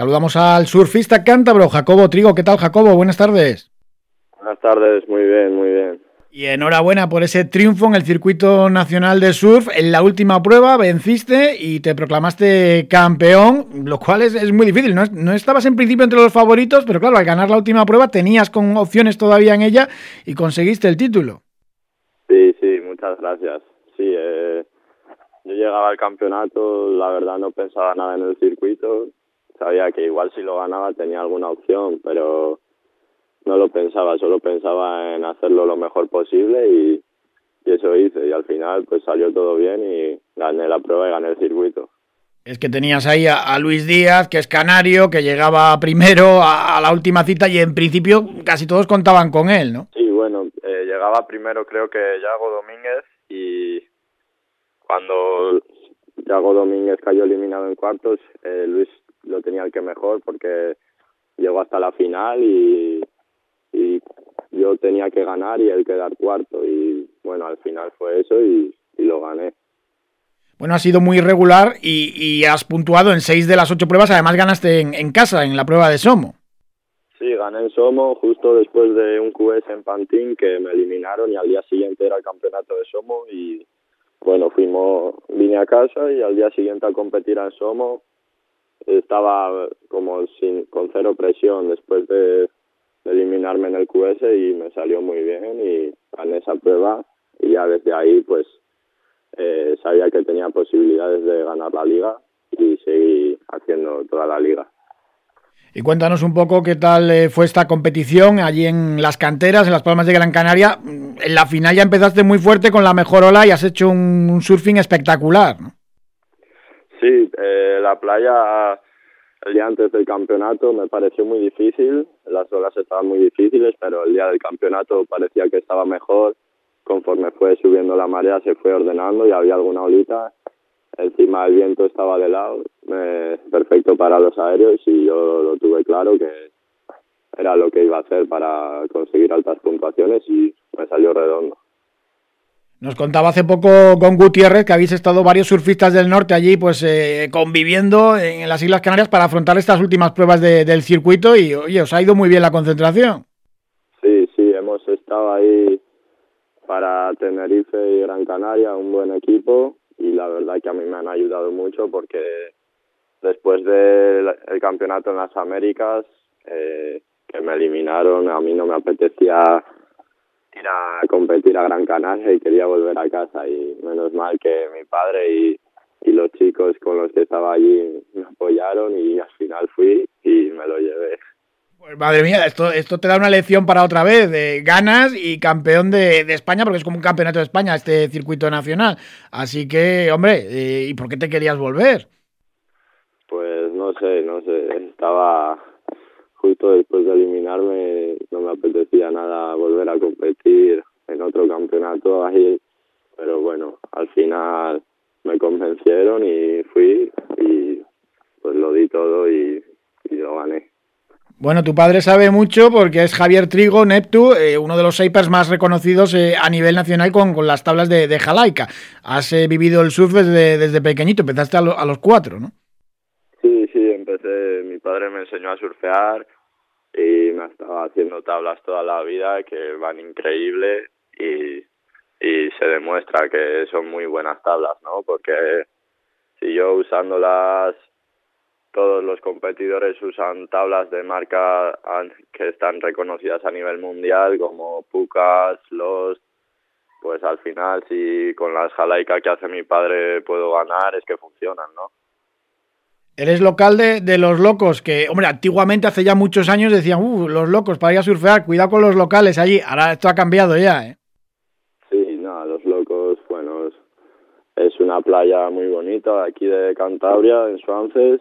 Saludamos al surfista cántabro, Jacobo Trigo. ¿Qué tal, Jacobo? Buenas tardes. Buenas tardes, muy bien, muy bien. Y enhorabuena por ese triunfo en el circuito nacional de surf. En la última prueba venciste y te proclamaste campeón, lo cual es, muy difícil. No, no, estabas en principio entre los favoritos, pero claro, al ganar la última prueba tenías con opciones todavía en ella y conseguiste el título. Sí, sí, muchas gracias. Sí, eh, yo llegaba al campeonato, la verdad no pensaba nada en el circuito. Sabía que igual si lo ganaba tenía alguna opción, pero no lo pensaba, solo pensaba en hacerlo lo mejor posible y, eso hice. Y al final pues salió todo bien y gané la prueba y gané el circuito. Es que tenías ahí a, Luis Díaz, que es canario, que llegaba primero a, la última cita y en principio casi todos contaban con él, ¿no? Sí, bueno, eh, llegaba primero creo que Yago Domínguez y cuando Yago Domínguez cayó eliminado en cuartos, eh, Luis el que mejor porque llegó hasta la final y y yo tenía que ganar y él quedar cuarto y bueno, al final fue eso y, lo gané. Bueno, ha sido muy irregular y, has puntuado en seis de las ocho pruebas, además ganaste en, casa, en la prueba de Somo. Sí, gané en Somo justo después de un QS en Pantín que me eliminaron y al día siguiente era el campeonato de Somo y bueno, fuimos, vine a casa y al día siguiente a competir en Somo estaba como sin, con cero presión después de eliminarme en el QS y me salió muy bien y gané esa prueba y ya desde ahí pues eh, sabía que tenía posibilidades de ganar la liga y seguí haciendo toda la liga. Y cuéntanos un poco qué tal eh, fue esta competición allí en las canteras, en las Palmas de Gran Canaria. En la final ya empezaste muy fuerte con la mejor ola y has hecho un, surfing espectacular. ¿no? Sí, eh, la playa el día antes del campeonato me pareció muy difícil, las olas estaban muy difíciles, pero el día del campeonato parecía que estaba mejor. Conforme fue subiendo la marea se fue ordenando y había alguna olita. Encima el viento estaba de lado, perfecto para los aéreos y yo lo tuve claro que era lo que iba a hacer para conseguir altas puntuaciones y me salió redondo. Nos contaba hace poco con Gutiérrez que habéis estado varios surfistas del norte allí pues eh, conviviendo en las Islas Canarias para afrontar estas últimas pruebas del circuito y oye, os ha ido muy bien la concentración. Sí, sí, hemos estado ahí para Tenerife y Gran Canaria, un buen equipo y la verdad que a mí me han ayudado mucho porque después del campeonato en las Américas eh, que me eliminaron, a mí no me apetecía ir a competir a Gran Canaria y quería volver a casa y menos mal que mi padre y, y los chicos con los que estaba allí me apoyaron y al final fui y me lo llevé. Pues madre mía, esto, esto te da una lección para otra vez, de ganas y campeón de, de España, porque es como un campeonato de España este circuito nacional. Así que, hombre, eh, ¿y por qué te querías volver? Pues no sé, no sé, estaba después de eliminarme no me apetecía nada volver a competir en otro campeonato ahí, pero bueno, al final me convencieron y fui y pues lo di todo y, lo gané. Bueno, tu padre sabe mucho porque es Javier Trigo, Neptu, eh, uno de los shapers más reconocidos eh, a nivel nacional con, con las tablas de, de Jalaica. Has eh, vivido el surf desde, desde pequeñito, empezaste a, a los cuatro, ¿no? mi padre me enseñó a surfear y me estaba haciendo tablas toda la vida que van increíble y, y se demuestra que son muy buenas tablas, ¿no? Porque si yo usándolas todos los competidores usan tablas de marca que están reconocidas a nivel mundial como Pucas, Lost, pues al final si con las Jalaika que hace mi padre puedo ganar es que funcionan, ¿no? Eres local de, de, los locos, que, hombre, antiguamente hace ya muchos años decían, uh, los locos para ir a surfear, cuidado con los locales allí. Ahora esto ha cambiado ya, ¿eh? Sí, no, los locos, bueno, es una playa muy bonita aquí de Cantabria, en Suances,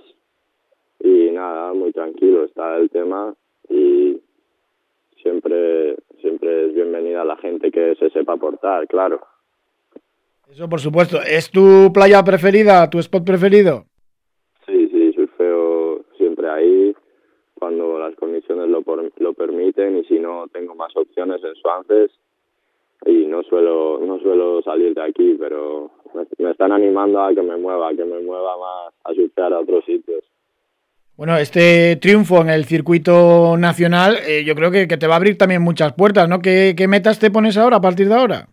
y nada, muy tranquilo está el tema y siempre, siempre es bienvenida la gente que se sepa portar, claro. Eso por supuesto. ¿Es tu playa preferida, tu spot preferido? ahí cuando las condiciones lo, lo permiten y si no tengo más opciones en Suances y no suelo no suelo salir de aquí pero me, están animando a que me mueva a que me mueva más a surfear a otros sitios Bueno, este triunfo en el circuito nacional eh, yo creo que, te va a abrir también muchas puertas, ¿no? ¿Qué, ¿Qué, metas te pones ahora a partir de ahora?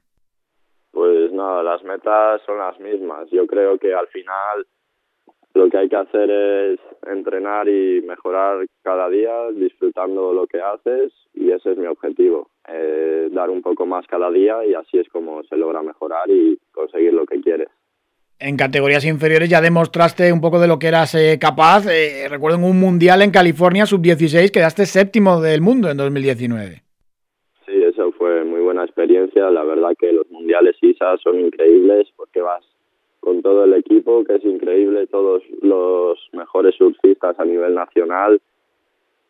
Pues nada, las metas son las mismas. Yo creo que al final lo que hay que hacer es entrenar y mejorar cada día disfrutando lo que haces y ese es mi objetivo, eh, dar un poco más cada día y así es como se logra mejorar y conseguir lo que quieres. En categorías inferiores ya demostraste un poco de lo que eras eh, capaz. Eh, recuerdo en un mundial en California, sub-16, quedaste séptimo del mundo en 2019. Sí, eso fue muy buena experiencia. La verdad que los mundiales ISA son increíbles porque vas con todo el equipo, que es increíble, todos los mejores surfistas a nivel nacional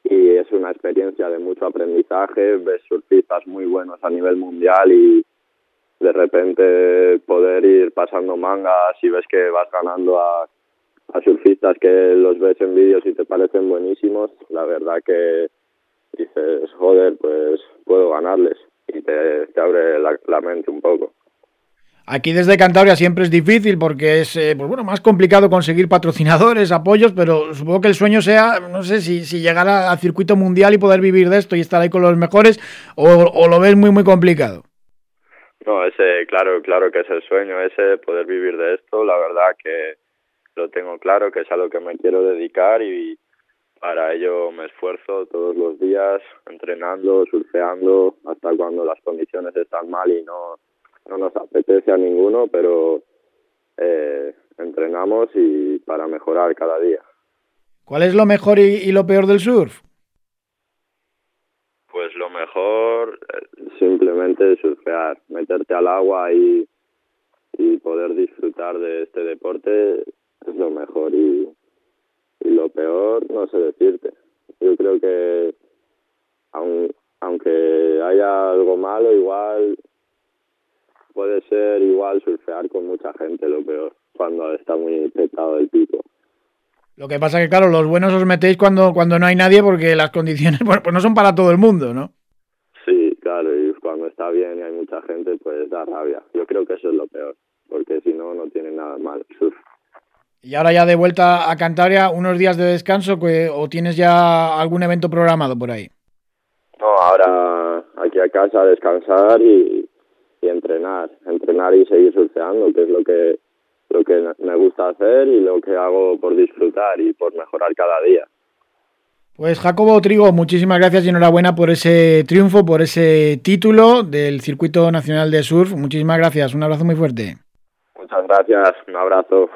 y es una experiencia de mucho aprendizaje, ves surfistas muy buenos a nivel mundial y de repente poder ir pasando mangas y ves que vas ganando a, surfistas que los ves en vídeos y te parecen buenísimos, la verdad que dices, joder, pues puedo ganarles y te abre la mente un poco. Aquí desde Cantabria siempre es difícil porque es eh, pues bueno, más complicado conseguir patrocinadores, apoyos, pero supongo que el sueño sea, no sé, si, si llegar al circuito mundial y poder vivir de esto y estar ahí con los mejores, o, lo ves muy, muy complicado. No, ese, claro, claro que es el sueño ese, poder vivir de esto, la verdad que lo tengo claro, que es a lo que me quiero dedicar y para ello me esfuerzo todos los días entrenando, surfeando, hasta cuando las condiciones están mal y no no nos apetece a ninguno, pero eh, entrenamos y para mejorar cada día. ¿Cuál es lo mejor y, lo peor del surf? Pues lo mejor, eh, simplemente surfear, meterte al agua y, y poder disfrutar de este deporte es lo mejor y, y lo peor no sé decirte. Yo creo que aunque haya algo malo, igual puede ser igual surfear con mucha gente, lo peor, cuando está muy petado el pico. Lo que pasa que, claro, los buenos os metéis cuando, cuando no hay nadie porque las condiciones bueno, pues no son para todo el mundo, ¿no? Sí, claro, y cuando está bien y hay mucha gente, pues da rabia. Yo creo que eso es lo peor, porque si no, no tiene nada mal surf. Y ahora ya de vuelta a Cantabria, unos días de descanso o tienes ya algún evento programado por ahí? No, ahora aquí a casa a descansar y, y entrenar, entrenar y seguir surfeando, que es lo que lo que me gusta hacer y lo que hago por disfrutar y por mejorar cada día. Pues Jacobo Trigo, muchísimas gracias y enhorabuena por ese triunfo, por ese título del Circuito Nacional de Surf. Muchísimas gracias, un abrazo muy fuerte. Muchas gracias, un abrazo.